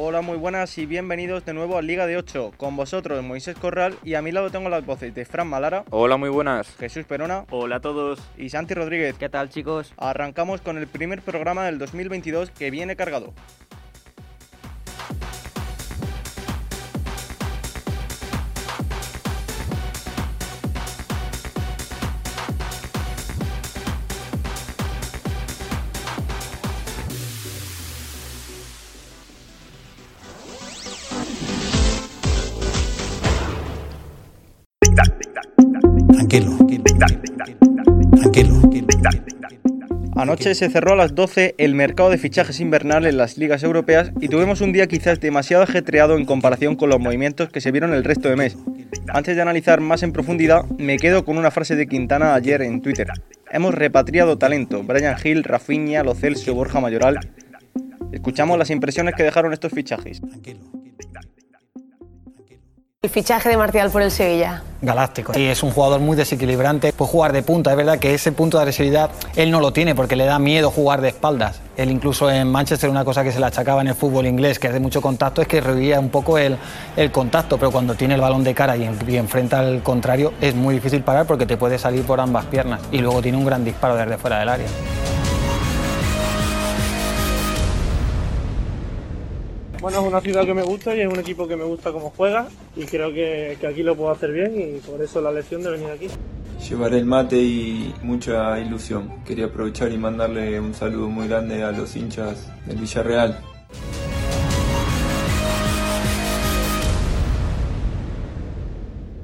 Hola, muy buenas y bienvenidos de nuevo a Liga de 8. Con vosotros Moisés Corral y a mi lado tengo las voces de Fran Malara. Hola, muy buenas. Jesús Perona. Hola a todos. Y Santi Rodríguez. ¿Qué tal, chicos? Arrancamos con el primer programa del 2022 que viene cargado. Anoche se cerró a las 12 el mercado de fichajes invernal en las ligas europeas y tuvimos un día quizás demasiado ajetreado en comparación con los movimientos que se vieron el resto de mes. Antes de analizar más en profundidad, me quedo con una frase de Quintana ayer en Twitter. Hemos repatriado talento, Brian Hill, Rafinha, Lo Celso, Borja Mayoral. Escuchamos las impresiones que dejaron estos fichajes. El fichaje de Martial por el Sevilla. Galáctico. Y es un jugador muy desequilibrante. Puede jugar de punta. Es verdad que ese punto de agresividad él no lo tiene porque le da miedo jugar de espaldas. Él incluso en Manchester una cosa que se le achacaba en el fútbol inglés, que es de mucho contacto, es que rehuía un poco el, el contacto. Pero cuando tiene el balón de cara y, y enfrenta al contrario, es muy difícil parar porque te puede salir por ambas piernas. Y luego tiene un gran disparo desde fuera del área. Bueno, es una ciudad que me gusta y es un equipo que me gusta cómo juega y creo que, que, aquí lo puedo hacer bien y por eso la lección de venir aquí. Llevaré el mate y mucha ilusión. Quería aprovechar y mandarle un saludo muy grande a los hinchas del Villarreal.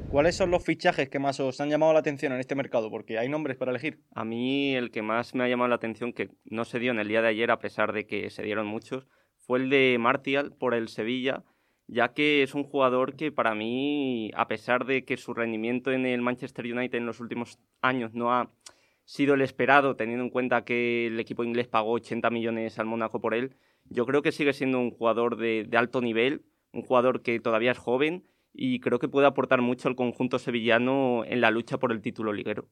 ¿Cuáles son los fichajes que más os han llamado la atención en este mercado? Porque hay nombres para elegir. A mí el que más me ha llamado la atención, que no se dio en el día de ayer a pesar de que se dieron muchos, fue el de Martial por el Sevilla, ya que es un jugador que para mí, a pesar de que su rendimiento en el Manchester United en los últimos años no ha sido el esperado, teniendo en cuenta que el equipo inglés pagó 80 millones al Mónaco por él, yo creo que sigue siendo un jugador de, de alto nivel, un jugador que todavía es joven y creo que puede aportar mucho al conjunto sevillano en la lucha por el título liguero.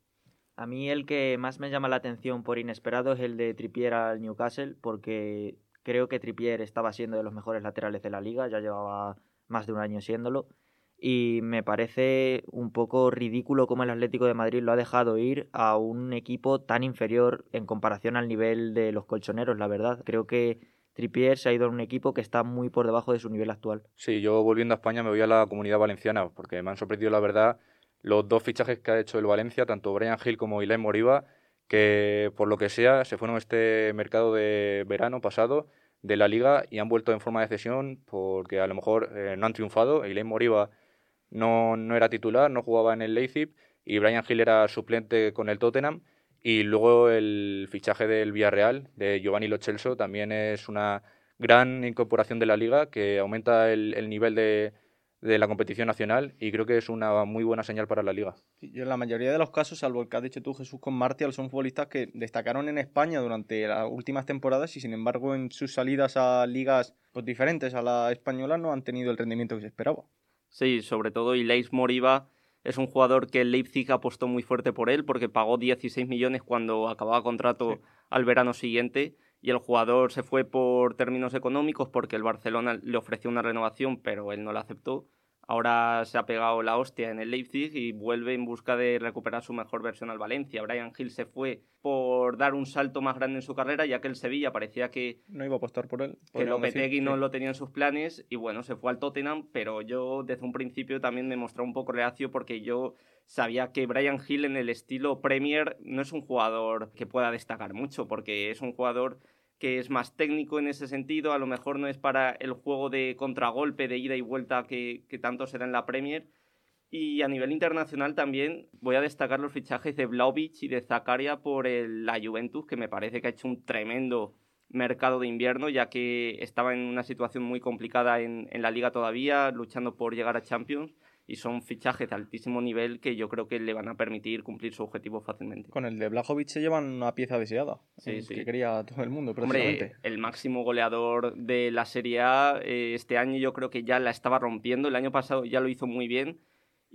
A mí el que más me llama la atención por inesperado es el de Trippier al Newcastle, porque Creo que Trippier estaba siendo de los mejores laterales de la liga, ya llevaba más de un año siéndolo. Y me parece un poco ridículo cómo el Atlético de Madrid lo ha dejado ir a un equipo tan inferior en comparación al nivel de los colchoneros, la verdad. Creo que Trippier se ha ido a un equipo que está muy por debajo de su nivel actual. Sí, yo volviendo a España me voy a la comunidad valenciana porque me han sorprendido, la verdad, los dos fichajes que ha hecho el Valencia, tanto Brian Hill como Ilai Moriba que por lo que sea se fueron este mercado de verano pasado de la liga y han vuelto en forma de cesión porque a lo mejor eh, no han triunfado. Eileen Moriba no, no era titular, no jugaba en el Leipzig y Brian Hill era suplente con el Tottenham. Y luego el fichaje del Villarreal, de Giovanni Lo Celso, también es una gran incorporación de la liga que aumenta el nivel de, de la competición nacional y creo que es una muy buena señal para la liga. en la mayoría de los casos, salvo el que has dicho tú, Jesús, con Martial, son futbolistas que destacaron en España durante las últimas temporadas y sin embargo en sus salidas a ligas pues, diferentes a la española no han tenido el rendimiento que se esperaba. Sí, sobre todo Ileis Moriba es un jugador que el Leipzig apostó muy fuerte por él porque pagó 16 millones cuando acababa contrato al verano siguiente y el jugador se fue por términos económicos porque el Barcelona le ofreció una renovación, pero él no la aceptó. Ahora se ha pegado la hostia en el Leipzig y vuelve en busca de recuperar su mejor versión al Valencia. Brian Hill se fue por dar un salto más grande en su carrera, ya que el Sevilla parecía que... No iba a apostar por él. Que Lopetegui no lo tenía en sus planes y bueno, se fue al Tottenham, pero yo desde un principio también me mostré un poco reacio porque yo sabía que Brian Hill en el estilo Premier no es un jugador que pueda destacar mucho, porque es un jugador que es más técnico en ese sentido, a lo mejor no es para el juego de contragolpe, de ida y vuelta que, tanto se da en la Premier. Y a nivel internacional también voy a destacar los fichajes de Vlaovic y de Zakaria por la Juventus, que me parece que ha hecho un tremendo mercado de invierno, ya que estaba en una situación muy complicada en la liga todavía, luchando por llegar a Champions y son fichajes de altísimo nivel que yo creo que le van a permitir cumplir su objetivo fácilmente. Con el de Blajovic se llevan una pieza deseada, sí, sí. que quería todo el mundo. Hombre, el máximo goleador de la Serie A eh, este año yo creo que ya la estaba rompiendo, el año pasado ya lo hizo muy bien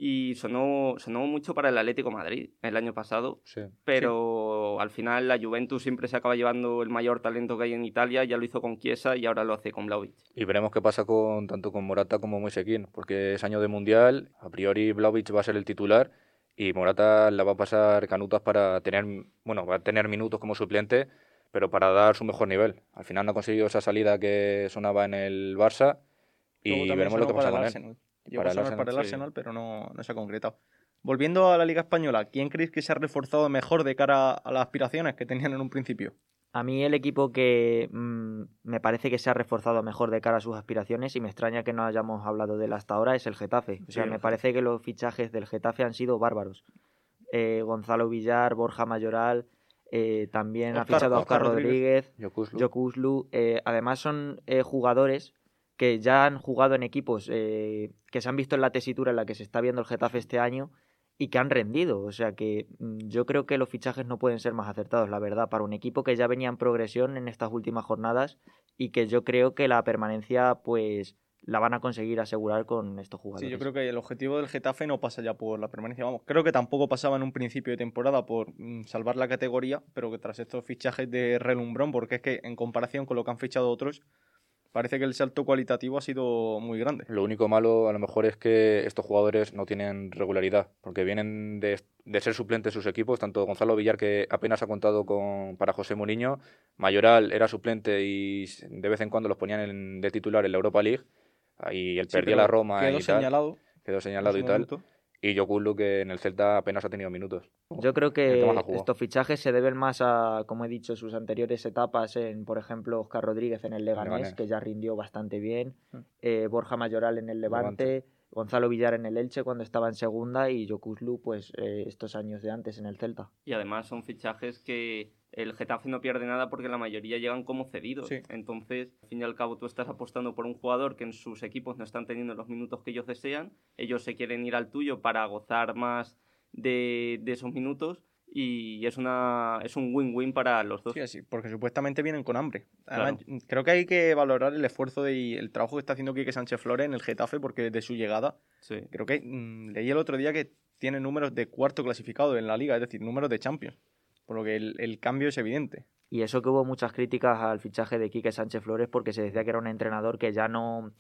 y sonó, sonó mucho para el Atlético Madrid el año pasado, pero al final la Juventus siempre se acaba llevando el mayor talento que hay en Italia, ya lo hizo con Chiesa y ahora lo hace con Vlaovic. Y veremos qué pasa con tanto con Morata como Moisequín, porque es año de Mundial, a priori Vlaovic va a ser el titular y Morata la va a pasar canutas para tener, bueno, va a tener minutos como suplente, pero para dar su mejor nivel. Al final no ha conseguido esa salida que sonaba en el Barça y veremos lo que pasa con él para, el Arsenal, para el Arsenal, pero no, no se ha concretado. Volviendo a la Liga Española, ¿quién creéis que se ha reforzado mejor de cara a las aspiraciones que tenían en un principio? A mí el equipo que mm, me parece que se ha reforzado mejor de cara a sus aspiraciones y me extraña que no hayamos hablado de él hasta ahora es el Getafe. O sea, me parece que los fichajes del Getafe han sido bárbaros. Eh, Gonzalo Villar, Borja Mayoral, eh, también ha fichado a Oscar Rodríguez, Jocuslu. Eh, además son jugadores que ya han jugado en equipos eh, que se han visto en la tesitura en la que se está viendo el Getafe este año y que han rendido. O sea que mm, yo creo que los fichajes no pueden ser más acertados, la verdad, para un equipo que ya venía en progresión en estas últimas jornadas y que yo creo que la permanencia, pues la van a conseguir asegurar con estos jugadores. Sí, yo creo que el objetivo del Getafe no pasa ya por la permanencia. Vamos, creo que tampoco pasaba en un principio de temporada por mm, salvar la categoría, pero que tras estos fichajes de relumbrón, porque es que en comparación con lo que han fichado otros, parece que el salto cualitativo ha sido muy grande. Lo único malo a lo mejor es que estos jugadores no tienen regularidad, porque vienen de, ser suplentes sus equipos, tanto Gonzalo Villar, que apenas ha contado con, para José Mourinho, Mayoral era suplente y de vez en cuando los ponían de titular en la Europa League, y él perdía la Roma quedó y señalado, quedó señalado y tal. Y Jokulu, que en el Celta apenas ha tenido minutos. Yo creo que estos fichajes se deben más a, como he dicho, sus anteriores etapas en, por ejemplo, Oscar Rodríguez en el Leganés, que ya rindió bastante bien, mm. eh, Borja Mayoral en el Levante, Gonzalo Villar en el Elche cuando estaba en segunda y Jokulu, pues eh, estos años de antes en el Celta. Y además son fichajes que el Getafe no pierde nada porque la mayoría llegan como cedidos. Entonces, al fin y al cabo, tú estás apostando por un jugador que en sus equipos no están teniendo los minutos que ellos desean. Ellos se quieren ir al tuyo para gozar más de, esos minutos y es una es un win-win para los dos. Sí, sí, porque supuestamente vienen con hambre. creo que hay que valorar el esfuerzo y el trabajo que está haciendo Quique Sánchez Flores en el Getafe porque desde su llegada, creo que mm, leí el otro día que tiene números de cuarto clasificado en la liga, es decir, números de Champions por lo que el, cambio es evidente. Y eso que hubo muchas críticas al fichaje de Quique Sánchez Flores porque se decía que era un entrenador que ya no,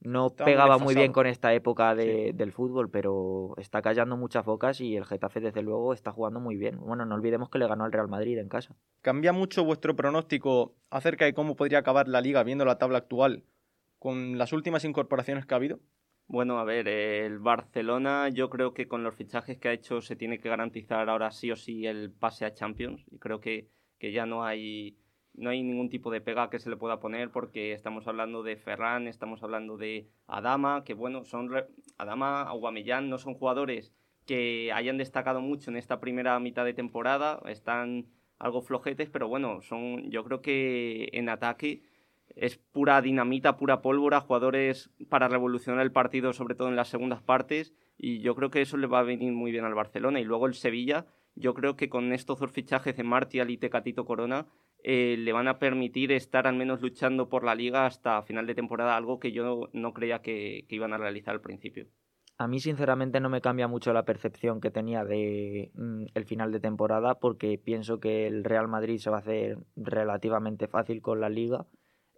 no pegaba muy, bien con esta época del fútbol, pero está callando muchas focas y el Getafe desde luego está jugando muy bien. Bueno, no olvidemos que le ganó al Real Madrid en casa. ¿Cambia mucho vuestro pronóstico acerca de cómo podría acabar la liga viendo la tabla actual con las últimas incorporaciones que ha habido? Bueno, a ver, el Barcelona yo creo que con los fichajes que ha hecho se tiene que garantizar ahora sí o sí el pase a Champions. Y creo que, que ya no hay, no hay ningún tipo de pega que se le pueda poner porque estamos hablando de Ferran, estamos hablando de Adama, que bueno, son Adama, Aguamellán no son jugadores que hayan destacado mucho en esta primera mitad de temporada, están algo flojetes, pero bueno, son yo creo que en ataque es pura dinamita, pura pólvora, jugadores para revolucionar el partido, sobre todo en las segundas partes, y yo creo que eso le va a venir muy bien al Barcelona. Y luego el Sevilla, yo creo que con estos dos fichajes de Martial y Tecatito Corona, eh, le van a permitir estar al menos luchando por la liga hasta final de temporada, algo que yo no creía que, iban a realizar al principio. A mí sinceramente no me cambia mucho la percepción que tenía de mm, el final de temporada porque pienso que el Real Madrid se va a hacer relativamente fácil con la liga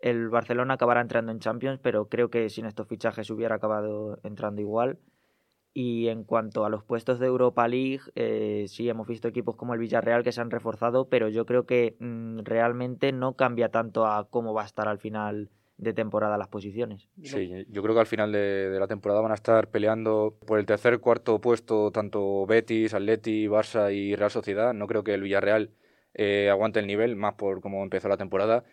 el Barcelona acabará entrando en Champions, pero creo que sin estos fichajes hubiera acabado entrando igual. Y en cuanto a los puestos de Europa League, eh, sí hemos visto equipos como el Villarreal que se han reforzado, pero yo creo que mm, realmente no cambia tanto a cómo va a estar al final de temporada las posiciones. Sí, yo creo que al final de, la temporada van a estar peleando por el tercer, cuarto puesto tanto Betis, Atleti, Barça y Real Sociedad. No creo que el Villarreal eh, aguante el nivel, más por cómo empezó la temporada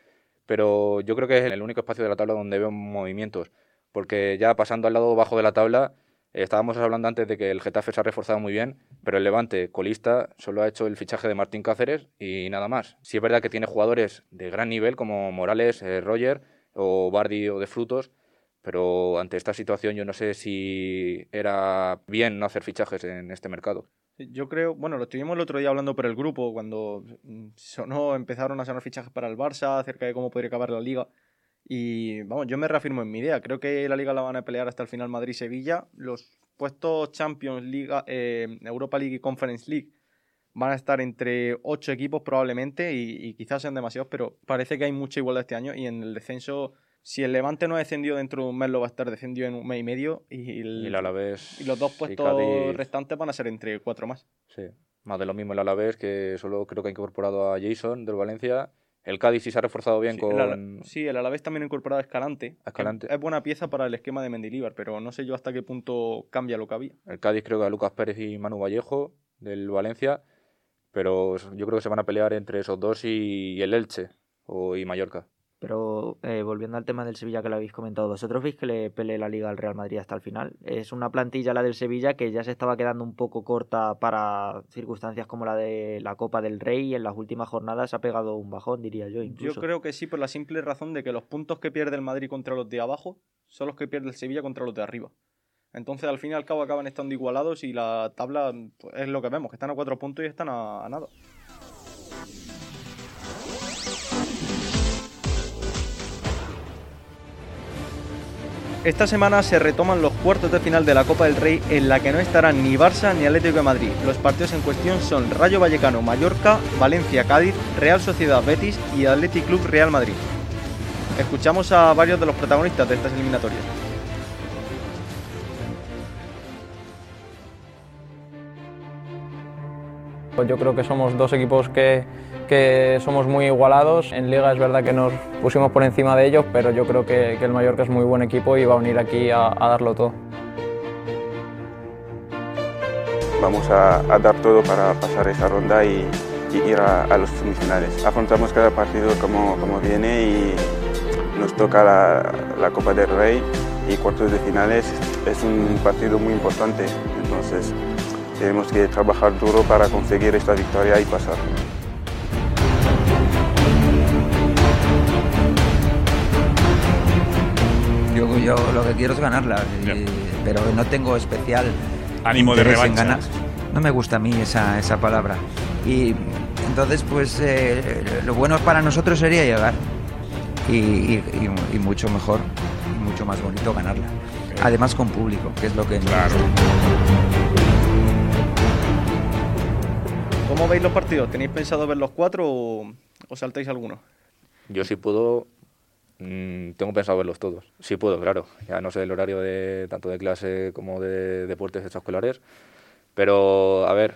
pero yo creo que es el único espacio de la tabla donde veo movimientos, porque ya pasando al lado bajo de la tabla, estábamos hablando antes de que el Getafe se ha reforzado muy bien, pero el Levante, colista, solo ha hecho el fichaje de Martín Cáceres y nada más. Sí es verdad que tiene jugadores de gran nivel como Morales, eh, Roger o Bardi o de Frutos, pero ante esta situación yo no sé si era bien no hacer fichajes en este mercado. Yo creo, bueno, lo estuvimos el otro día hablando por el grupo, cuando sonó, empezaron a sonar fichajes para el Barça, acerca de cómo podría acabar la liga. Y vamos, yo me reafirmo en mi idea. Creo que la liga la van a pelear hasta el final Madrid-Sevilla. Los puestos Champions League, eh, Europa League y Conference League van a estar entre ocho equipos probablemente y, quizás sean demasiados, pero parece que hay mucha igualdad este año y en el descenso, si el Levante no ha descendido dentro de un mes, lo va a estar descendido en un mes y medio y, el, y, Alavés, y los dos puestos restantes van a ser entre cuatro más. Sí, más de lo mismo el Alavés, que solo creo que ha incorporado a Jason del Valencia. El Cádiz sí se ha reforzado bien con... sí, el Alavés también ha incorporado a Escalante. Escalante. Es, buena pieza para el esquema de Mendilibar, pero no sé yo hasta qué punto cambia lo que había. El Cádiz creo que a Lucas Pérez y Manu Vallejo del Valencia pero yo creo que se van a pelear entre esos dos y, el Elche o, y Mallorca. Pero eh, volviendo al tema del Sevilla que lo habéis comentado, ¿vosotros veis que le pelee la liga al Real Madrid hasta el final? Es una plantilla la del Sevilla que ya se estaba quedando un poco corta para circunstancias como la de la Copa del Rey y en las últimas jornadas ha pegado un bajón, diría yo. Incluso. Yo creo que sí, por la simple razón de que los puntos que pierde el Madrid contra los de abajo son los que pierde el Sevilla contra los de arriba. Entonces, al fin y al cabo, acaban estando igualados y la tabla pues, es lo que vemos, que están a cuatro puntos y están a, nada. Esta semana se retoman los cuartos de final de la Copa del Rey en la que no estarán ni Barça ni Atlético de Madrid. Los partidos en cuestión son Rayo Vallecano Mallorca, Valencia Cádiz, Real Sociedad Betis y Athletic Club Real Madrid. Escuchamos a varios de los protagonistas de estas eliminatorias. Pues yo creo que somos dos equipos que, que, somos muy igualados. En Liga es verdad que nos pusimos por encima de ellos, pero yo creo que, que el Mallorca es muy buen equipo y va a venir aquí a, darlo todo. Vamos a, dar todo para pasar esa ronda y, ir a, los semifinales. Afrontamos cada partido como, como viene y nos toca la, la Copa del Rey y cuartos de finales. Es un partido muy importante, entonces tenemos que trabajar duro para conseguir esta victoria y pasar. Yo, lo que quiero es ganarla, pero no tengo especial ánimo de revancha. No me gusta a mí esa, esa palabra. Y entonces, pues eh, lo bueno para nosotros sería llegar y, mucho mejor, y mucho más bonito ganarla. Además con público, que es lo que... Claro. ¿Cómo veis los partidos? ¿Tenéis pensado ver los cuatro o, saltáis alguno? Yo sí puedo, mm, tengo pensado verlos todos. Sí puedo, claro. Ya no sé el horario de tanto de clase como de deportes extraescolares. Pero, a ver,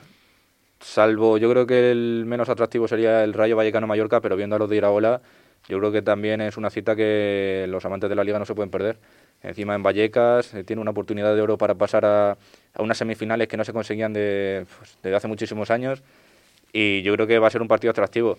salvo, yo creo que el menos atractivo sería el Rayo Vallecano-Mallorca, pero viendo a los de Iraola, yo creo que también es una cita que los amantes de la liga no se pueden perder. Encima en Vallecas eh, tiene una oportunidad de oro para pasar a, unas semifinales que no se conseguían de, pues, desde hace muchísimos años y yo creo que va a ser un partido atractivo.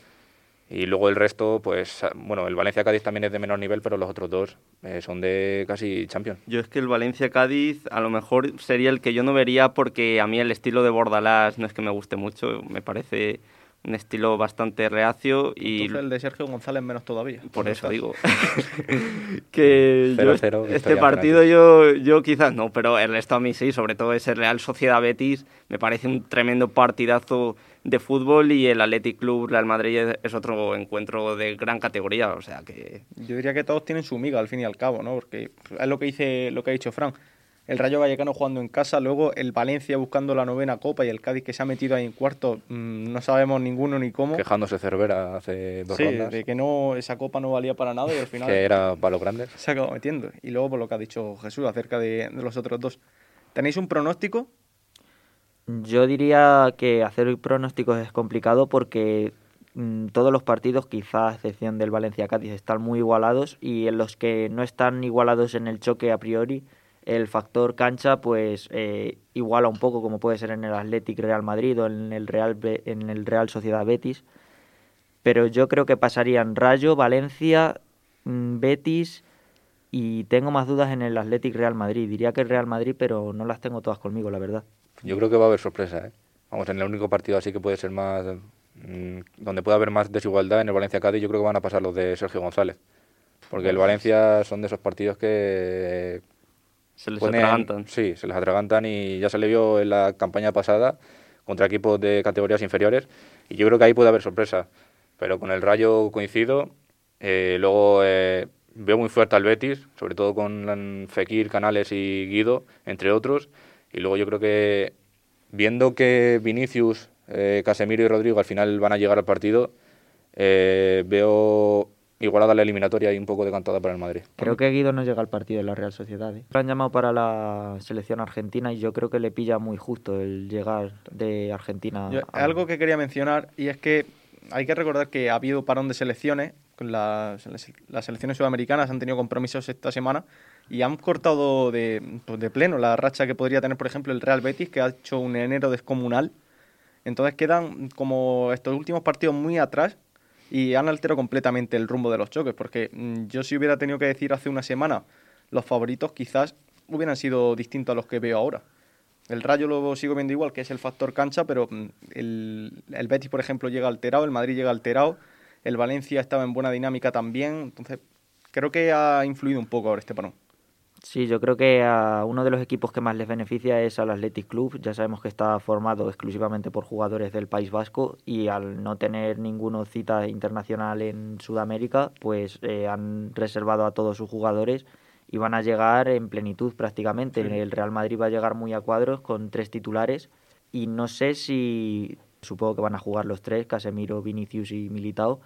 Y luego el resto, pues bueno, el Valencia-Cádiz también es de menor nivel, pero los otros dos eh, son de casi champion. Yo es que el Valencia-Cádiz a lo mejor sería el que yo no vería porque a mí el estilo de Bordalás no es que me guste mucho, me parece un estilo bastante reacio y Entonces el de Sergio González menos todavía. Por eso digo que este partido yo yo quizás no, pero el resto a mí sí, sobre todo ese Real Sociedad Betis me parece un tremendo partidazo de fútbol y el Athletic Club Real Madrid es otro encuentro de gran categoría, o sea que yo diría que todos tienen su miga al fin y al cabo, ¿no? Porque es lo que dice lo que ha dicho Frank el Rayo Vallecano jugando en casa, luego el Valencia buscando la novena copa y el Cádiz que se ha metido ahí en cuarto, mm, no sabemos ninguno ni cómo. Quejándose Cervera hace dos sí, rondas. de que no, esa copa no valía para nada y al final... que era para los grandes. Se ha acabado metiendo. Y luego por lo que ha dicho Jesús acerca de, los otros dos. ¿Tenéis un pronóstico? Yo diría que hacer pronósticos es complicado porque mm, todos los partidos, quizá a excepción del Valencia-Cádiz, están muy igualados y en los que no están igualados en el choque a priori el factor cancha pues eh, iguala un poco como puede ser en el Athletic Real Madrid o en el Real en el Real Sociedad Betis. Pero yo creo que pasarían Rayo Valencia mm, Betis y tengo más dudas en el Athletic Real Madrid. Diría que el Real Madrid pero no las tengo todas conmigo la verdad yo creo que va a haber sorpresa ¿eh? vamos en el único partido así que puede ser más mm, donde puede haber más desigualdad en el Valencia Cádiz yo creo que van a pasar los de Sergio González porque el Valencia son de esos partidos que se les atragantan. Sí, se les atragantan y ya se le vio en la campaña pasada contra equipos de categorías inferiores y yo creo que ahí puede haber sorpresa. Pero con el Rayo coincido. Eh, luego eh, veo muy fuerte al Betis, sobre todo con Fekir, Canales y Guido, entre otros. Y luego yo creo que viendo que Vinicius, eh, Casemiro y Rodrigo al final van a llegar al partido, eh, veo igualada la eliminatoria y un poco decantada para el Madrid. Creo que Guido no llega al partido de la Real Sociedad. ¿eh? Lo han llamado para la selección argentina y yo creo que le pilla muy justo el llegar de Argentina. Algo que quería mencionar y es que hay que recordar que ha habido parón de selecciones. Las, las selecciones sudamericanas han tenido compromisos esta semana y han cortado de, pues de pleno la racha que podría tener, por ejemplo, el Real Betis, que ha hecho un enero descomunal. Entonces quedan como estos últimos partidos muy atrás y han alterado completamente el rumbo de los choques, porque mm, yo si hubiera tenido que decir hace una semana los favoritos quizás hubieran sido distintos a los que veo ahora. El Rayo lo sigo viendo igual, que es el factor cancha, pero mm, el, el Betis, por ejemplo, llega alterado, el Madrid llega alterado, el Valencia estaba en buena dinámica también, entonces creo que ha influido un poco ahora este parón. Sí, yo creo que a uno de los equipos que más les beneficia es al Athletic Club. Ya sabemos que está formado exclusivamente por jugadores del País Vasco y al no tener ninguna cita internacional en Sudamérica, pues eh, han reservado a todos sus jugadores y van a llegar en plenitud prácticamente. El Real Madrid va a llegar muy a cuadros con tres titulares y no sé si, supongo que van a jugar los tres, Casemiro, Vinicius y Militao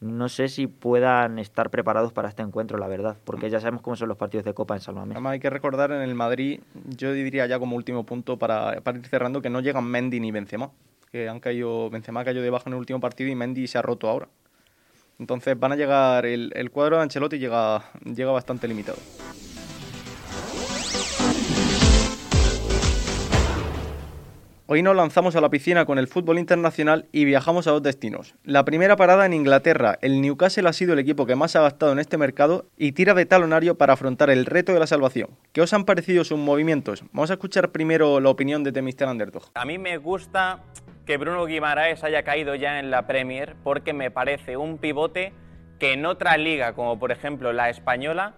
no sé si puedan estar preparados para este encuentro, la verdad, porque ya sabemos cómo son los partidos de Copa en San Además hay que recordar en el Madrid, yo diría ya como último punto para, ir cerrando, que no llegan Mendy ni Benzema, que han caído, Benzema cayó debajo en el último partido y Mendy se ha roto ahora. Entonces van a llegar, el, el cuadro de Ancelotti llega, llega bastante limitado. Hoy nos lanzamos a la piscina con el fútbol internacional y viajamos a dos destinos. La primera parada en Inglaterra. El Newcastle ha sido el equipo que más ha gastado en este mercado y tira de talonario para afrontar el reto de la salvación. ¿Qué os han parecido sus movimientos? Vamos a escuchar primero la opinión de Mr. Underdog. A mí me gusta que Bruno Guimaraes haya caído ya en la Premier porque me parece un pivote que en otra liga, como por ejemplo la española,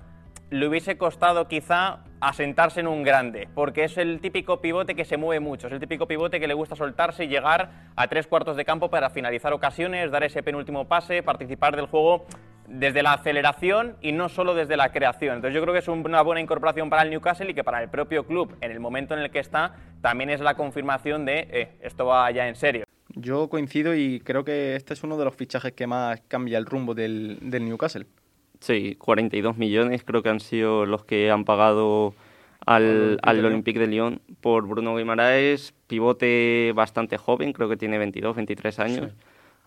le hubiese costado quizá asentarse en un grande, porque es el típico pivote que se mueve mucho, es el típico pivote que le gusta soltarse y llegar a tres cuartos de campo para finalizar ocasiones, dar ese penúltimo pase, participar del juego desde la aceleración y no solo desde la creación. Entonces yo creo que es una buena incorporación para el Newcastle y que para el propio club, en el momento en el que está, también es la confirmación de eh, esto va ya en serio. Yo coincido y creo que este es uno de los fichajes que más cambia el rumbo del, del Newcastle. Sí, 42 millones creo que han sido los que han pagado al, al Olympique de Lyon por Bruno Guimaraes, pivote bastante joven, creo que tiene 22, 23 años,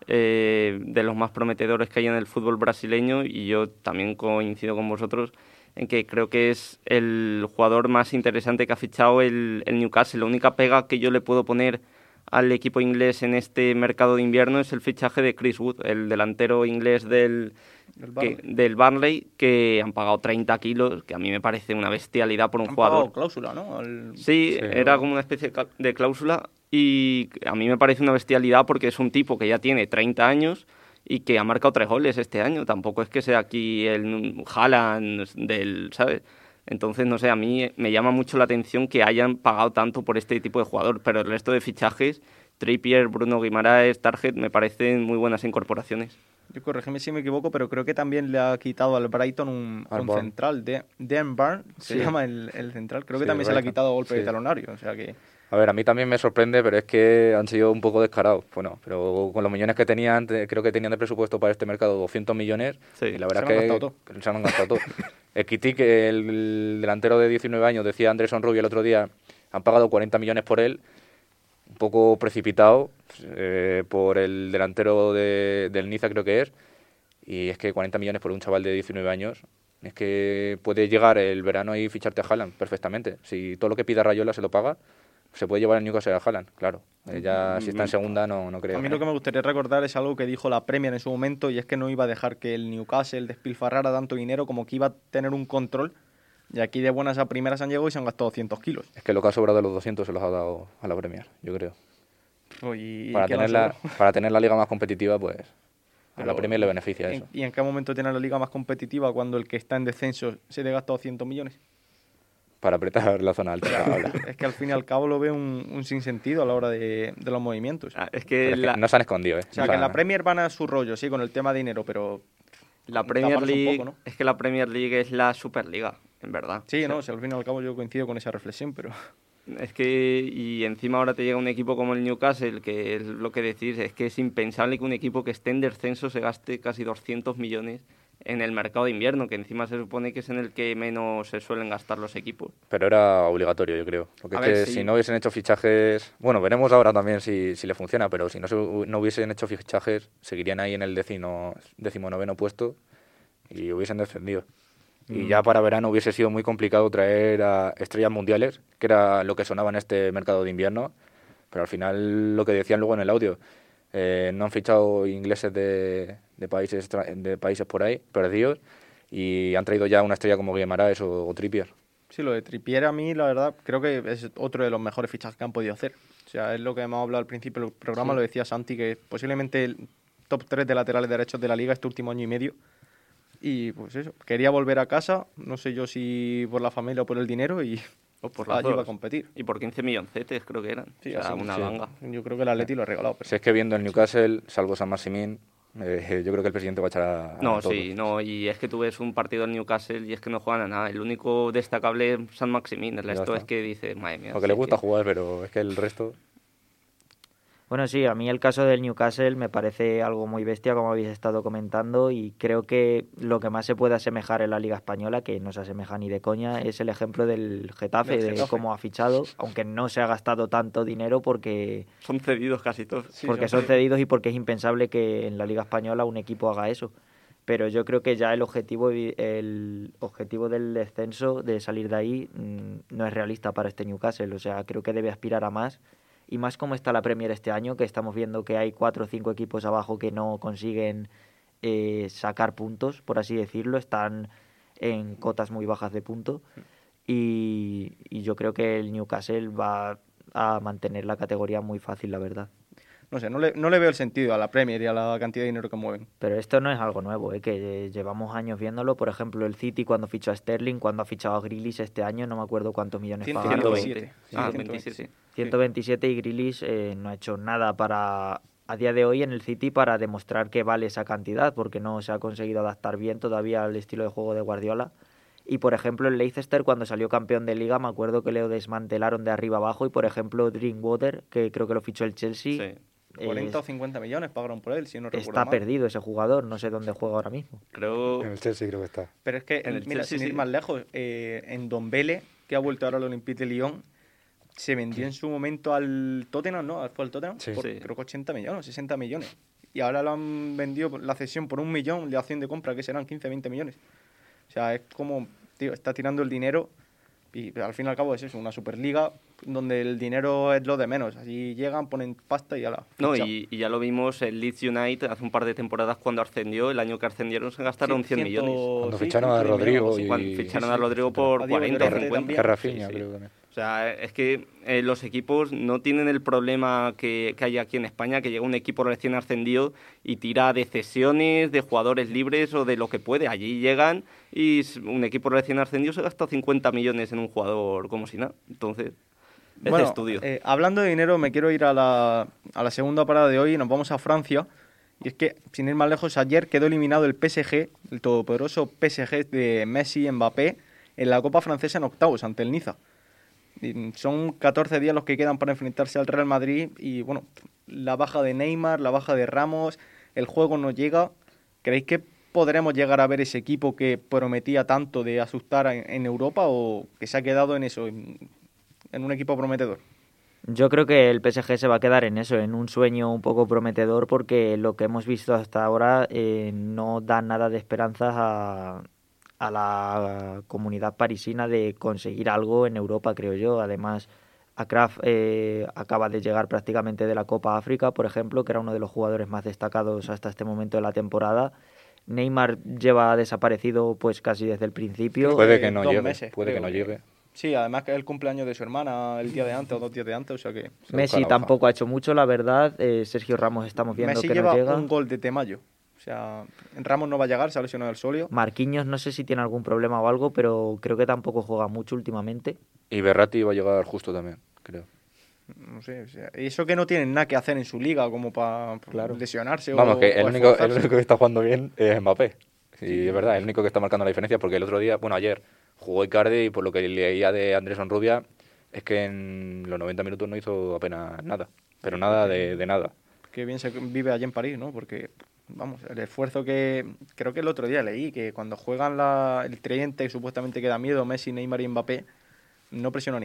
eh, de los más prometedores que hay en el fútbol brasileño y yo también coincido con vosotros en que creo que es el jugador más interesante que ha fichado el, el Newcastle. La única pega que yo le puedo poner al equipo inglés en este mercado de invierno es el fichaje de Chris Wood, el delantero inglés del, que, del Barley, que han pagado 30 kilos, que a mí me parece una bestialidad por un han jugador. Pagado cláusula, ¿no? Sí, era como una especie de cláusula y a mí me parece una bestialidad porque es un tipo que ya tiene 30 años y que ha marcado tres goles este año. Tampoco es que sea aquí el Haaland del, ¿sabes? Entonces, no sé, a mí me llama mucho la atención que hayan pagado tanto por este tipo de jugador, pero el resto de fichajes, Trippier, Bruno Guimaraes, Target, me parecen muy buenas incorporaciones. Yo corrígeme si me equivoco, pero creo que también le ha quitado al Brighton un, central, de Dan Barn, se llama el, central, creo que también se le ha quitado a golpe de talonario, o sea que... A ver, a mí también me sorprende, pero es que han sido un poco descarados. Bueno, pero con los millones que tenían, creo que tenían de presupuesto para este mercado 200 millones. Sí, y la verdad se que han gastado todo. se han gastado todo. el Kitik, el delantero de 19 años, decía Anderson Rubio el otro día, han pagado 40 millones por él, un poco precipitado eh, por el delantero de, del Niza, creo que es. Y es que 40 millones por un chaval de 19 años, es que puede llegar el verano y ficharte a Haaland perfectamente. Si todo lo que pida Rayola se lo paga, se puede llevar el Newcastle a Haaland, claro. Eh, ya si está en segunda no, no creo. A mí lo que me gustaría recordar es algo que dijo la Premier en su momento y es que no iba a dejar que el Newcastle despilfarrara tanto dinero como que iba a tener un control. Y aquí de buenas a primeras han llegado y se han gastado 200 kilos. Es que lo que ha sobrado de los 200 se los ha dado a la Premier, yo creo. Uy, para, tener la, para tener la liga más competitiva, pues a la Premier le beneficia eso. ¿Y en qué momento tiene la liga más competitiva cuando el que está en descenso se le gasta 200 millones? para apretar la zona alta. es que al fin y al cabo lo veo un, un sinsentido a la hora de, de los movimientos. Ah, es que, no se han escondido, ¿eh? O sea, que en la Premier van a su rollo, sí, con el tema de dinero, pero la Premier League poco, ¿no? es que la Premier League es la Superliga, en verdad. Sí, no, si al fin y al cabo yo coincido con esa reflexión, pero... Es que, y encima ahora te llega un equipo como el Newcastle, que es lo que decís, es que es impensable que un equipo que esté en descenso se gaste casi 200 millones en el mercado de invierno, que encima se supone que es en el que menos se suelen gastar los equipos. Pero era obligatorio, yo creo. Porque es ver, que sí. si no hubiesen hecho fichajes. Bueno, veremos ahora también si, si le funciona, pero si no, se no hubiesen hecho fichajes, seguirían ahí en el décimo, noveno puesto y hubiesen descendido. Y Mm. ya para verano hubiese sido muy complicado traer a estrellas mundiales, que era lo que sonaba en este mercado de invierno. Pero al final, lo que decían luego en el audio, eh, no han fichado ingleses de, de países de países por ahí, perdidos, y han traído ya una estrella como Guimaraes o, o Trippier. Sí, lo de Trippier a mí, la verdad, creo que es otro de los mejores fichajes que han podido hacer. O sea, es lo que hemos hablado al principio del programa, Sí. lo decía Santi, que posiblemente el top 3 de laterales derechos de la liga este último año y medio. Y pues eso, quería volver a casa, no sé yo si por la familia o por el dinero, y O por allí iba a competir. Y por 15 milloncetes creo que eran. Sí, o sea, así, una sí. ganga. Yo creo que el Atleti lo ha regalado. pero- Si es que viendo el Newcastle, salvo San Maximín, eh, yo creo que el presidente va a echar a, a No, todos. sí, no, y es que tú ves un partido del Newcastle y es que no juegan a nada. El único destacable es San Maximín, el resto es que dice, madre mía. Porque le gusta que- jugar, pero es que el resto... Bueno, sí, a mí el caso del Newcastle me parece algo muy bestia, como habéis estado comentando, y creo que lo que más se puede asemejar en la Liga Española, que no se asemeja ni de coña, es el ejemplo del Getafe, Del de cómo ha fichado, aunque no se ha gastado tanto dinero porque, Son cedidos casi todos. porque son cedidos y porque es impensable que en la Liga Española un equipo haga eso. Pero yo creo que ya el objetivo, el objetivo del descenso, de salir de ahí, mm, no es realista para este Newcastle. O sea, creo que debe aspirar a más. Y más como está la Premier este año, que estamos viendo que hay cuatro o cinco equipos abajo que no consiguen eh, sacar puntos, por así decirlo. Están en cotas muy bajas de punto. Y, y yo creo que el Newcastle va a mantener la categoría muy fácil, la verdad. No sé, no le, no le veo el sentido a la Premier y a la cantidad de dinero que mueven. Pero esto no es algo nuevo, ¿eh? que llevamos años viéndolo. Por ejemplo, el City cuando fichó a Sterling, cuando ha fichado a Grealish este año, no me acuerdo cuántos millones pagaron. 127. Ah, 127. 27. 127 y Grealish eh, no ha hecho nada para a día de hoy en el City para demostrar que vale esa cantidad, porque no se ha conseguido adaptar bien todavía al estilo de juego de Guardiola. Y por ejemplo, el Leicester, cuando salió campeón de liga, me acuerdo que lo desmantelaron de arriba abajo. Y por ejemplo, Drinkwater, que creo que lo fichó el Chelsea, eh, 40 o 50 millones pagaron por él, si no recuerdo está mal. perdido ese jugador. No sé dónde juega ahora mismo. Creo... En el Chelsea creo que está. Pero es que, En el mira, Chelsea sin ir sí. más lejos, eh, en Dombele, que ha vuelto ahora al Olympique de Lyon, se vendió en su momento al Tottenham, ¿no? Fue al Tottenham Sí. por Sí. creo que 80 millones, 60 millones. Y ahora lo han vendido por la cesión por un millón, la acción de compra que serán 15, 20 millones. O sea, es como, tío, está tirando el dinero y al fin y al cabo es eso, una superliga donde el dinero es lo de menos. Allí llegan, ponen pasta y ya la. No, y, y ya lo vimos el Leeds United hace un par de temporadas cuando ascendieó, el año que ascendieron se gastaron Sí, 100 ciento- millones. Cuando sí, ficharon a 100 millones, Rodrigo así. y- Cuando ficharon sí, a Rodrigo por A Diego 40 o Llorente 50. también. Que Rafinha, Sí, sí. creo también. O sea, es que eh, los equipos no tienen el problema que, que hay aquí en España, que llega un equipo recién ascendido y tira de cesiones, de jugadores libres o de lo que puede. Allí llegan y un equipo recién ascendido se gasta 50 millones en un jugador como si nada. Entonces, es de Bueno, estudio. eh, hablando de dinero, me quiero ir a la, a la segunda parada de hoy y nos vamos a Francia. Y es que, sin ir más lejos, ayer quedó eliminado el PSG, el todopoderoso PSG de Messi y Mbappé, en la Copa Francesa en octavos ante el Niza. Son 14 días los que quedan para enfrentarse al Real Madrid y, bueno, la baja de Neymar, la baja de Ramos, el juego no llega. ¿Creéis que podremos llegar a ver ese equipo que prometía tanto de asustar en, Europa o que se ha quedado en eso, en, en un equipo prometedor? Yo creo que el PSG se va a quedar en eso, en un sueño un poco prometedor, porque lo que hemos visto hasta ahora eh, no da nada de esperanzas a, a la comunidad parisina de conseguir algo en Europa, creo yo. Además, Akraf eh, acaba de llegar prácticamente de la Copa África, por ejemplo, que era uno de los jugadores más destacados hasta este momento de la temporada. Neymar lleva desaparecido pues casi desde el principio. Puede eh, que no dos llegue, meses, puede que no llegue. Sí, además que es el cumpleaños de su hermana el día de antes o dos días de antes, o sea que... Se Messi tampoco ha hecho mucho, la verdad. Eh, Sergio Ramos estamos viendo Messi que lleva no llega. un gol de Temayo. O sea, Ramos no va a llegar, se ha lesionado el solio. Marquinhos no sé si tiene algún problema o algo, pero creo que tampoco juega mucho últimamente. Y Berratti va a llegar justo también, creo. No sé, o sea, y eso que no tienen nada que hacer en su liga como para lesionarse Vamos, o, que el o único, el único que está jugando bien es Mbappé. Sí, es verdad, el único que está marcando la diferencia porque el otro día, bueno, ayer jugó Icardi y por lo que leía de Andrés Rubia es que en los 90 minutos no hizo apenas nada, pero nada de, de nada. Qué bien se vive allí en París, ¿no? Porque vamos, el esfuerzo que creo que el otro día leí, que cuando juegan la, el tridente supuestamente que da miedo, Messi, Neymar y Mbappé, no presiona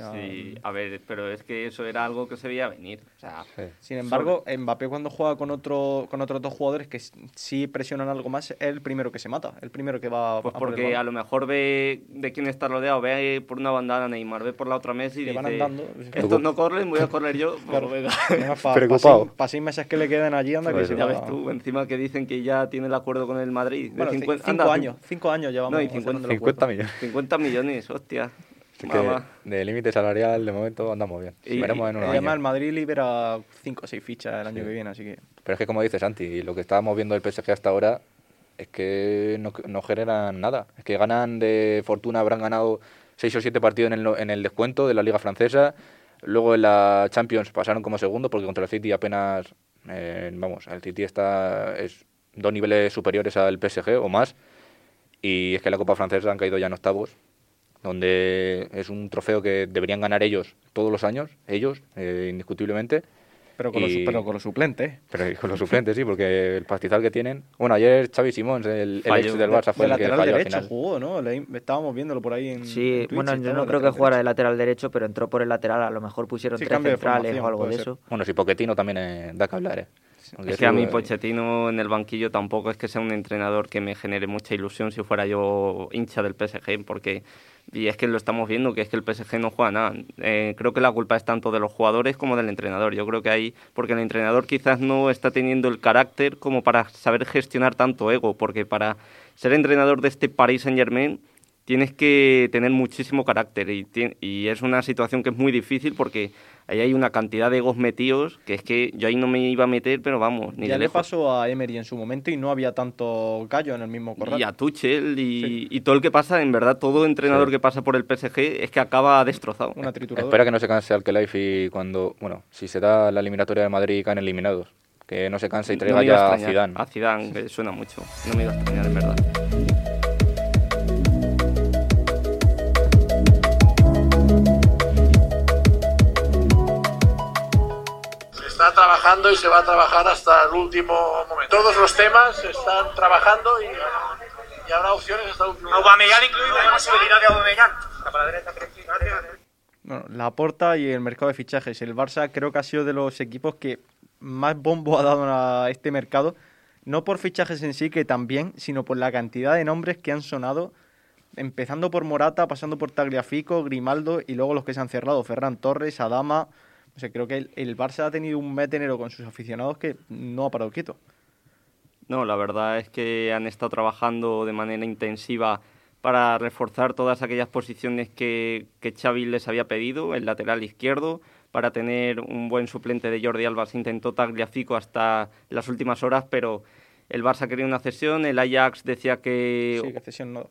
a sí, a ver, pero es que eso era algo que se veía venir. O sea, Sin embargo, Mbappé cuando juega con otro con otros dos jugadores que sí presionan algo más, es el primero que se mata, el primero que va pues porque a lo mejor ve de quién está rodeado, ve por una bandana Neymar, ve por la otra Messi y dice, van andando. estos no corren, voy a correr yo. claro, Preocupado. Para seis, meses que le quedan allí, anda que se Ya ves tú, encima que dicen que ya tiene el acuerdo con el Madrid. Bueno, 50, cinco años, cinco años llevamos. No, 50 millones. 50 millones, hostia de límite salarial de momento andamos bien. Y, veremos en además el Madrid libera 5 o 6 fichas el año que viene, así que... Pero es que como dices Santi, lo que estábamos viendo del PSG hasta ahora es que no, no generan nada. Es que ganan de fortuna, habrán ganado 6 o 7 partidos en el, en el descuento de la Liga Francesa. Luego en la Champions pasaron como segundo porque contra el City apenas, eh, vamos, el City está es dos niveles superiores al PSG o más. Y es que en la Copa Francesa han caído ya en octavos donde es un trofeo que deberían ganar ellos todos los años, ellos, eh, indiscutiblemente. Pero con, los, pero con los suplentes. Pero con los suplentes, sí, porque el pastizal que tienen. Bueno, ayer Xavi Simón, el, ex del Barça, fue el, que falló derecho al final. jugó, ¿no? estábamos viéndolo por ahí en. Sí, bueno, yo no creo que jugara de lateral derecho, pero entró por el lateral. A lo mejor pusieron tres centrales o algo de eso. Bueno, si Poquetino también eh, da que hablar, ¿eh? Es que a mí Pochettino en el banquillo tampoco es que sea un entrenador que me genere mucha ilusión si fuera yo hincha del PSG, porque y es que lo estamos viendo, que es que el PSG no juega nada. Eh, creo que la culpa es tanto de los jugadores como del entrenador. Yo creo que hay, porque el entrenador quizás no está teniendo el carácter como para saber gestionar tanto ego, porque para ser entrenador de este Paris Saint Germain tienes que tener muchísimo carácter y, y es una situación que es muy difícil porque ahí hay una cantidad de egos metidos que es que yo ahí no me iba a meter, pero vamos, ni ya le pasó a Emery en su momento y no había tanto gallo en el mismo corral. Y a Tuchel y, todo el que pasa, en verdad, todo entrenador que pasa por el PSG es que acaba destrozado. Una Espera que no se canse al y cuando, bueno, si se da la eliminatoria de Madrid y caen eliminados. Que no se canse y traiga ya a Zidane. A Zidane, suena mucho. No me iba a extrañar, en verdad. Está trabajando y se va a trabajar hasta el último momento. Todos los temas están trabajando y, y habrá opciones hasta el último momento. Aubameyang incluido, hay posibilidad de Aubameyang. La derecha, bueno, la porta y el mercado de fichajes. El Barça creo que ha sido de los equipos que más bombo ha dado a este mercado, no por fichajes en sí, que también, sino por la cantidad de nombres que han sonado, empezando por Morata, pasando por Tagliafico, Grimaldo y luego los que se han cerrado, Ferran Torres, Adama, o sea, creo que el, Barça ha tenido un mes con sus aficionados que no ha parado quieto. No, la verdad es que han estado trabajando de manera intensiva para reforzar todas aquellas posiciones que, que Xavi les había pedido, el lateral izquierdo, para tener un buen suplente de Jordi Alba. Se intentó Tagliafico hasta las últimas horas, pero el Barça quería una cesión, el Ajax decía que,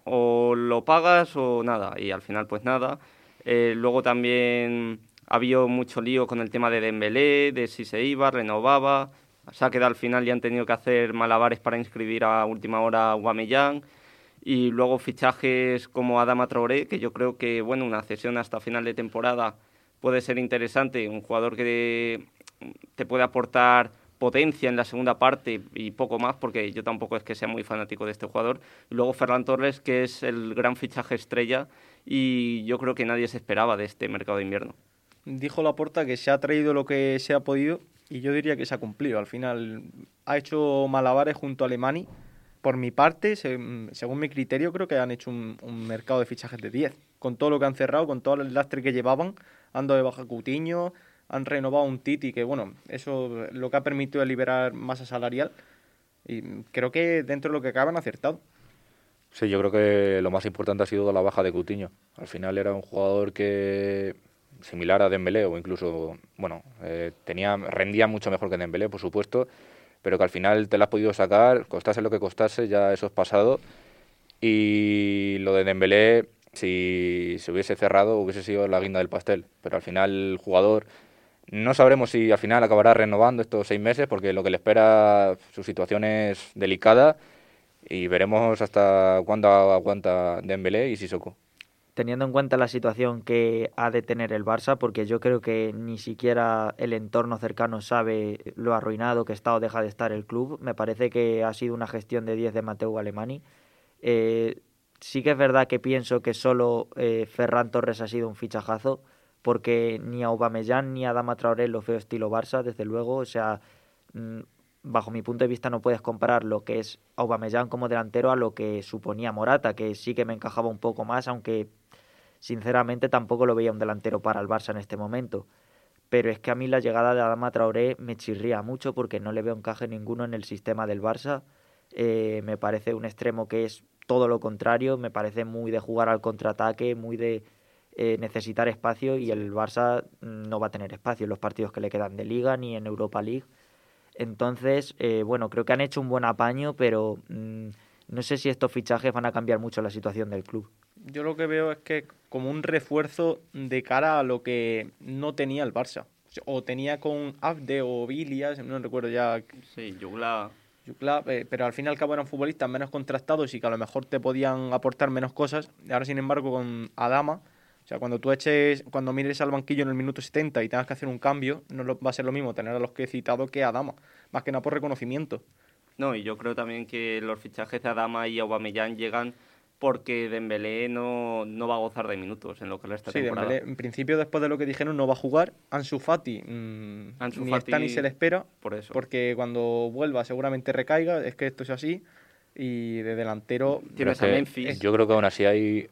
o lo pagas o nada, y al final pues nada. Eh, luego también ha habido mucho lío con el tema de Dembélé, de si se iba, renovaba. Se ha quedado al final y han tenido que hacer malabares para inscribir a última hora a Guamellán. Y luego fichajes como Adama Traoré, que yo creo que bueno, una cesión hasta final de temporada puede ser interesante. Un jugador que te puede aportar potencia en la segunda parte y poco más, porque yo tampoco es que sea muy fanático de este jugador. Y luego Ferran Torres, que es el gran fichaje estrella y yo creo que nadie se esperaba de este mercado de invierno dijo Laporta que se ha traído lo que se ha podido y yo diría que se ha cumplido. Al final ha hecho malabares junto a Alemani. Por mi parte, según mi criterio, creo que han hecho un, mercado de fichajes de 10. Con todo lo que han cerrado, con todo el lastre que llevaban, ando de baja Cutiño, han renovado un Titi, que bueno, eso lo que ha permitido liberar masa salarial. Y creo que dentro de lo que acaban acertado. Sí, yo creo que lo más importante ha sido la baja de Cutiño. Al final era un jugador que similar a Dembélé o incluso, bueno, eh, tenía, rendía mucho mejor que Dembélé, por supuesto, pero que al final te la has podido sacar, costase lo que costase, ya eso es pasado. Y lo de Dembélé, si se hubiese cerrado, hubiese sido la guinda del pastel, pero al final el jugador... No sabremos si al final acabará renovando estos seis meses, porque lo que le espera, su situación es delicada y veremos hasta cuándo aguanta Dembélé y Sissoko. Teniendo en cuenta la situación que ha de tener el Barça, porque yo creo que ni siquiera el entorno cercano sabe lo arruinado que está o deja de estar el club, me parece que ha sido una gestión de 10 de Mateo Alemani. Eh, sí que es verdad que pienso que solo eh, Ferran Torres ha sido un fichajazo, porque ni a Aubameyang ni a Dama Traoré lo veo estilo Barça, desde luego. O sea, mm, bajo mi punto de vista no puedes comparar lo que es Aubameyang como delantero a lo que suponía Morata, que sí que me encajaba un poco más, aunque sinceramente tampoco lo veía un delantero para el Barça en este momento. Pero es que a mí la llegada de Adama Traoré me chirría mucho porque no le veo encaje ninguno en el sistema del Barça. Eh, me parece un extremo que es todo lo contrario, me parece muy de jugar al contraataque, muy de eh, necesitar espacio y el Barça no va a tener espacio en los partidos que le quedan de liga ni en Europa League. Entonces, eh, bueno, creo que han hecho un buen apaño, pero mm, no sé si estos fichajes van a cambiar mucho la situación del club. Yo lo que veo es que como un refuerzo de cara a lo que no tenía el Barça. O tenía con Abde o Vilias, no recuerdo ya. Sí, Yugla. Eh, pero al fin y al cabo eran futbolistas menos contrastados y que a lo mejor te podían aportar menos cosas. Y ahora, sin embargo, con Adama, o sea, cuando tú eches, cuando mires al banquillo en el minuto 70 y tengas que hacer un cambio, no va a ser lo mismo tener a los que he citado que a Adama, más que nada por reconocimiento. No, y yo creo también que los fichajes de Adama y Aubameyang llegan porque Dembélé no, no va a gozar de minutos en lo que le esta sí, temporada. Dembélé, en principio, después de lo que dijeron, no va a jugar. Ansu Fati, mm, ni está ni se le espera. Por eso. Porque cuando vuelva seguramente recaiga. Es que esto es así. Y de delantero... Tienes a Memphis. Yo creo que aún así hay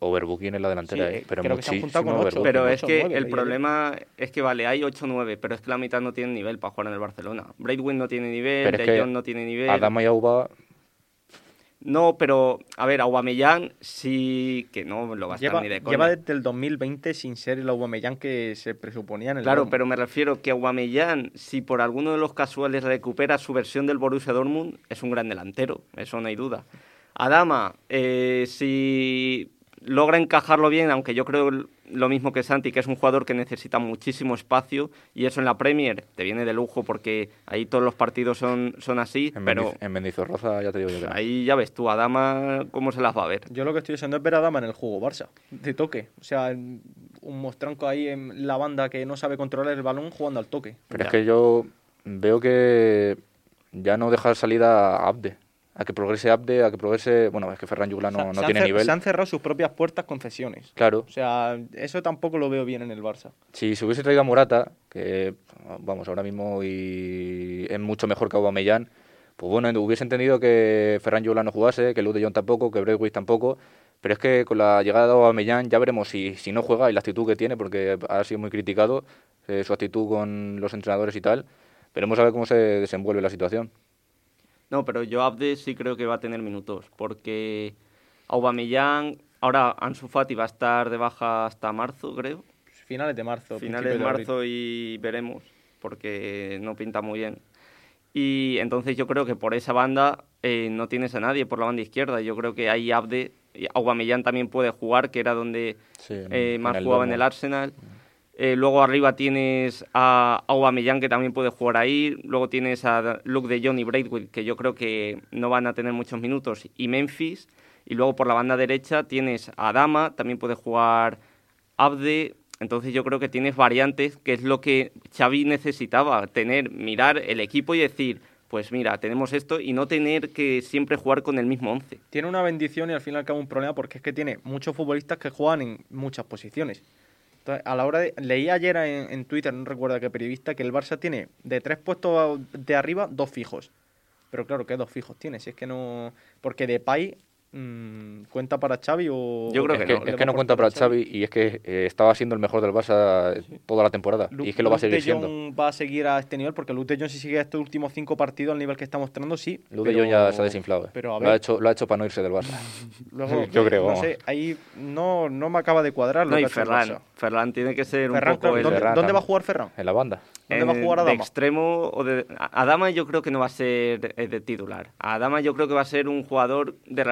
overbooking en la delantera. ¿eh? pero creo que se han juntado con 8, Pero es que el problema es que, vale, hay 8-9, pero es que la mitad no tiene nivel para jugar en el Barcelona. Braidwin no tiene nivel, De Jong no tiene nivel. Adama y Auba no, pero a ver, Aubameyang sí que no lo va a estar lleva, ni de coña. Lleva desde el 2020 sin ser el Aubameyang que se presuponía en el Claro, pero me refiero que Aubameyang, si por alguno de los casuales recupera su versión del Borussia Dortmund, es un gran delantero, eso no hay duda. Adama, eh, si logra encajarlo bien, aunque yo creo lo mismo que Santi, que es un jugador que necesita muchísimo espacio y eso en la Premier te viene de lujo porque ahí todos los partidos son, son así, en pero... en Mendizorroza ya te digo yo Ahí ya ves tú, Adama, cómo se las va a ver. Yo lo que estoy deseando es ver a Adama en el juego Barça, de toque. O sea, un mostranco ahí en la banda que no sabe controlar el balón jugando al toque. Pero es que yo veo que ya no deja salida a Abde a que progrese Abde, a que progrese. Bueno, es que Ferran Yugla no, no tiene nivel. Se han cerrado sus propias puertas concesiones. Claro. O sea, eso tampoco lo veo bien en el Barça. Si se hubiese traído a Morata, que vamos, ahora mismo y es mucho mejor que Aubameyang, pues bueno, hubiese entendido que Ferran Yugla no jugase, que Luz de Jong tampoco, que Braithwaite tampoco. Pero es que con la llegada de Aubameyang ya veremos si, si no juega y la actitud que tiene, porque ha sido muy criticado eh, su actitud con los entrenadores y tal. Veremos a ver cómo se desenvuelve la situación. No, pero yo Abde sí creo que va a tener minutos, porque Aubameyang, ahora Ansu Fati va a estar de baja hasta marzo, creo. Finales de marzo. Finales de marzo y veremos, porque no pinta muy bien. Y entonces yo creo que por esa banda eh, no tienes a nadie por la banda izquierda. Yo creo que ahí Abde, Aubameyang también puede jugar, que era donde eh, más jugaba en el Arsenal. Eh, luego arriba tienes a Aubameyang, que también puede jugar ahí. Luego tienes a Luke de John y Braithwaite, que yo creo que no van a tener muchos minutos. Y Memphis. Y luego por la banda derecha tienes a Dama, también puede jugar Abde. Entonces yo creo que tienes variantes, que es lo que Xavi necesitaba, tener, mirar el equipo y decir, pues mira, tenemos esto y no tener que siempre jugar con el mismo once. Tiene una bendición y al fin y al cabo un problema porque es que tiene muchos futbolistas que juegan en muchas posiciones a la hora de. Leí ayer en, Twitter, no recuerdo qué periodista, que el Barça tiene de tres puestos de arriba dos fijos. Pero claro, ¿qué dos fijos tiene? Si es que no. Porque de Depay ¿Cuenta para Xavi o...? Yo creo que, no. Es que no cuenta para Xavi y es que eh, estaba siendo el mejor del Barça toda la temporada y es que lo va a seguir siendo. va a seguir a este nivel porque Luke de Jong si sigue estos últimos cinco partidos al nivel que está mostrando, sí. Luke de Jong ya se ha desinflado. Eh. Pero lo, ha hecho, lo ha hecho para no irse del Barça. Yo creo. No sé, ahí no, no me acaba de cuadrar lo no, y Ferran, Ferran tiene que ser un poco... ¿dónde, ¿Dónde va a jugar Ferran? En la banda. ¿Dónde va a jugar Adama? De extremo o de... Adama yo creo que no va a ser eh, de titular. Adama yo creo que va a ser un jugador de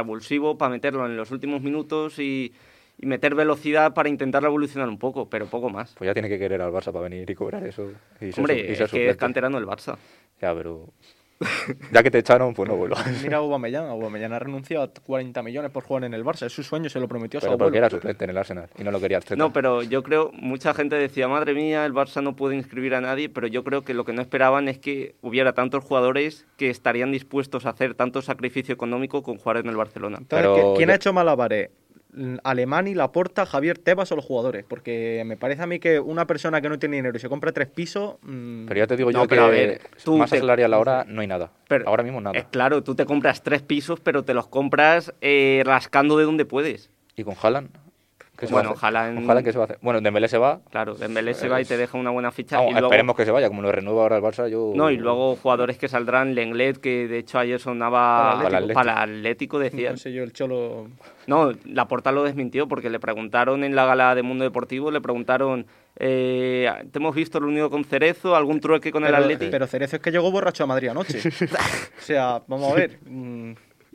para meterlo en los últimos minutos y, meter velocidad para intentar revolucionar un poco, pero poco más. Pues ya tiene que querer al Barça para venir y cobrar eso. Hombre, es que es canterano el Barça. Ya, pero... Ya que te echaron, pues no vuelvo. Mira a Aubameyang, Aubameyang ha renunciado a 40 millones por jugar en el Barça, es su sueño, se lo prometió a su Pero porque era suplente en el Arsenal y no lo quería Arteta. No, pero yo creo, mucha gente decía, madre mía, el Barça no puede inscribir a nadie, pero yo creo que lo que no esperaban es que hubiera tantos jugadores que estarían dispuestos a hacer tanto sacrificio económico con jugar en el Barcelona. Entonces, ¿qui- ¿quién ha hecho malabares? Alemán y Laporta, Javier Tebas o los jugadores, porque me parece a mí que una persona que no tiene dinero y se compra tres pisos. mm, Pero ya te digo No, yo pero que a ver, tú más te- salarial ahora no hay nada. Pero- ahora mismo nada. Eh, claro, tú te compras tres pisos, pero te los compras eh, rascando de donde puedes. ¿Y con Haaland? ¿Qué se va a Bueno? Haaland- ¿Con Haaland qué se va a hacer? Bueno, Dembélé se va. Claro, Dembélé se va y te deja una buena ficha. Vamos, y luego, Esperemos que se vaya, como lo renueva ahora el Barça, yo... No, y luego jugadores que saldrán, Lenglet, que de hecho ayer sonaba Para el Atlético. para Atlético, decían. No sé yo, el Cholo. No, la porta lo desmintió porque le preguntaron en la gala de Mundo Deportivo, le preguntaron, eh, te hemos visto reunido con Cerezo, algún trueque con el Atlético. pero Cerezo es que llegó borracho a Madrid anoche. o sea, vamos a ver.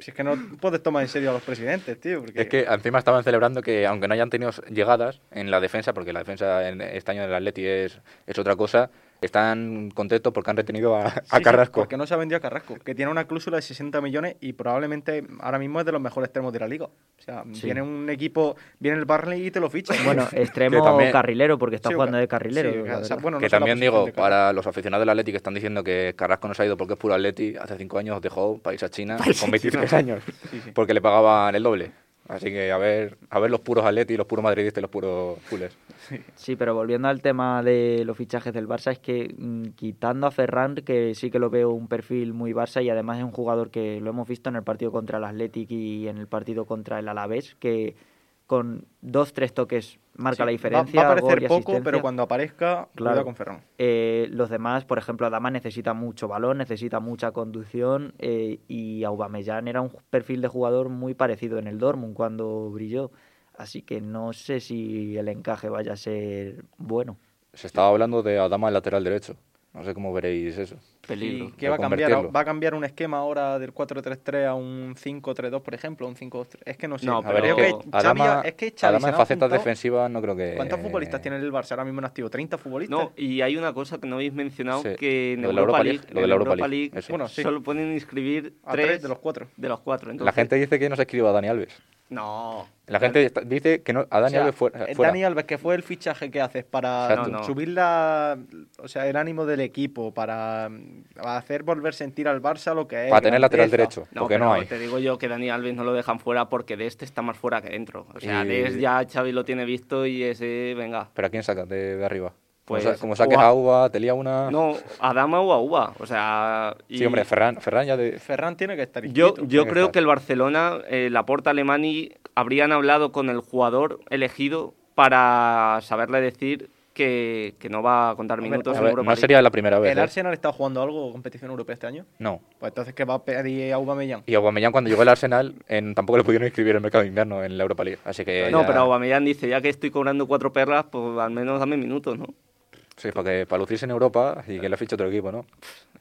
Si es que no puedes tomar en serio a los presidentes, tío. Es que encima estaban celebrando que, aunque no hayan tenido llegadas en la defensa, porque la defensa en este año del Atleti es, es otra cosa, están contentos porque han retenido a, a Sí, sí, Carrasco. porque no se ha vendido a Carrasco, que tiene una cláusula de 60 millones y probablemente ahora mismo es de los mejores extremos de la liga. O sea, Sí. viene un equipo, viene el Barley y te lo ficha. Bueno, extremo también- carrilero, porque está Sí, jugando de carrilero. sí, la o sea, verdad. bueno, no que también digo, Carrasco. para los aficionados del Atleti que están diciendo que Carrasco no se ha ido porque es puro Atleti, hace cinco años dejó país a China con 23 China. años, Sí, sí. porque le pagaban el doble. Así que a ver, a ver los puros Atleti, los puros madridistas y los puros fulers. Sí, pero volviendo al tema de los fichajes del Barça, es que mm, quitando a Ferran, que sí que lo veo un perfil muy Barça y además es un jugador que lo hemos visto en el partido contra el Athletic y en el partido contra el Alavés, que con dos, tres toques marca Sí, la diferencia. Va, a aparecer poco, pero cuando aparezca, Claro. cuidado con Ferran. Eh, los demás, por ejemplo, Adama necesita mucho balón, necesita mucha conducción eh, y Aubameyang era un perfil de jugador muy parecido en el Dortmund cuando brilló. Así que no sé si el encaje vaya a ser bueno. Se estaba hablando de Adama el lateral derecho. No sé cómo veréis eso. Peligro. ¿Y qué va a cambiar? ¿Va a cambiar un esquema ahora del 4-3-3 a un 5-3-2, por ejemplo? Un 5 Es que no sé. No, pero- es que Xavi- Adama, es que Xavi en facetas defensivas no creo que... ¿Cuántos futbolistas tiene el Barça ahora mismo en activo? ¿30 futbolistas? No, y hay una cosa que no habéis mencionado, Sí, que en lo de la Europa Europa League, League, lo de la Europa Europa League. Bueno, sí. solo pueden inscribir A tres, tres de los cuatro. de los cuatro. La Entonces, gente dice que no se escriba a Dani Alves. No. La gente está- dice que no, a Dani O sea, Alves fuera. eh, fuera. Dani Alves, que fue el fichaje que haces para Exacto. No, no. subir la, o sea, el ánimo del equipo, para mm, hacer volver sentir al Barça lo que es. Para tener lateral grandeza. derecho, No, porque pero no hay. te digo yo que Dani Alves no lo dejan fuera porque de este está más fuera que dentro. O sea, Y- de este ya Xavi lo tiene visto y ese, venga. ¿Pero a quién sacas de, de arriba? Pues, como, sa- como saques a- a Uva, te lía una. No, a Dama o a Uva. O sea. y- Sí, hombre, Ferran, Ferran ya de. Ferran tiene que estar Yo, inscrito. yo que creo estar. que el Barcelona, eh, Laporta, Alemani, habrían hablado con el jugador elegido para saberle decir que, que no va a contar minutos a en ver, Europa no sería la primera vez. ¿El ¿eh? Arsenal está jugando algo competición europea este año? No. Pues entonces, ¿qué va a pedir Aubameyang? Y Aubameyang cuando llegó al Arsenal en, tampoco le pudieron inscribir en el mercado de invierno en la Europa League. Así que No, ya- pero Aubameyang dice, ya que estoy cobrando cuatro perlas, pues al menos dame minutos, ¿no? Sí, para, que, para lucirse en Europa y que le fiche otro equipo, ¿no?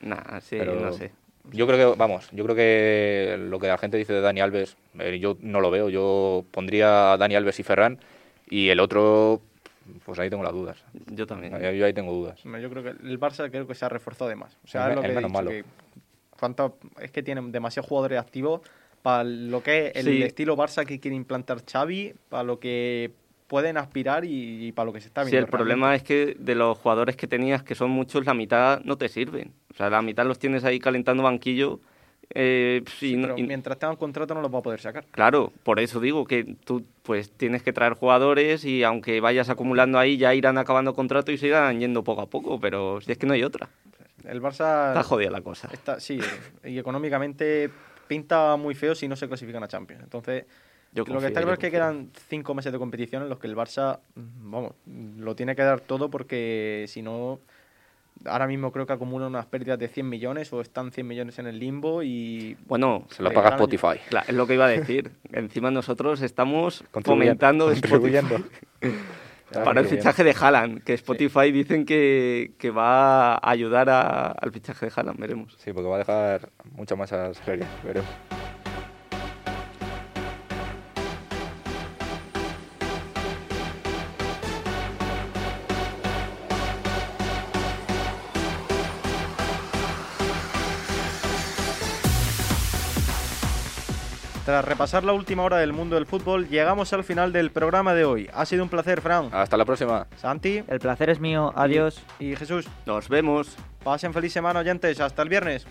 Nah, sí, Pero no sé. Yo creo que, vamos, yo creo que lo que la gente dice de Dani Alves, eh, yo no lo veo. Yo pondría a Dani Alves y Ferran y el otro, pues ahí tengo las dudas. Yo también. Yo ahí tengo dudas. Yo creo que el Barça creo que se ha reforzado de más. O sea, El es lo que el he menos dicho, malo. que cuánto- es que tienen demasiados jugadores activos para lo que es el Sí. estilo Barça que quiere implantar Xavi, para lo que pueden aspirar y, y para lo que se está Sí, viendo. el problema es que de los jugadores que tenías, que son muchos, la mitad no te sirven. O sea, la mitad los tienes ahí calentando banquillo. eh, y no- Pero y- mientras tengan contrato no los va a poder sacar. Claro, por eso digo que tú pues tienes que traer jugadores y aunque vayas acumulando ahí ya irán acabando contrato y se irán yendo poco a poco, pero si es que no hay otra. El Barça Está jodida la cosa. está- sí, y económicamente pinta muy feo si no se clasifican a Champions. Entonces, Yo lo que está claro es que quedan cinco meses de competición en los que el Barça, mm, vamos, lo tiene que dar todo porque si no, ahora mismo creo que acumula unas pérdidas de 100 millones o están 100 millones en el limbo y... Bueno, Se lo paga Spotify. Es lo que iba a decir. Encima nosotros estamos fomentando. Spotify para el fichaje de Haaland, que Spotify dicen que, que va a ayudar a- al fichaje de Haaland, veremos. Sí, porque va a dejar muchas masas serias, veremos. Tras repasar la última hora del mundo del fútbol, llegamos al final del programa de hoy. Ha sido un placer, Fran. Hasta la próxima. Santi. El placer es mío. Adiós. Y, y Jesús. Nos vemos. Pasen feliz semana, oyentes. Hasta el viernes.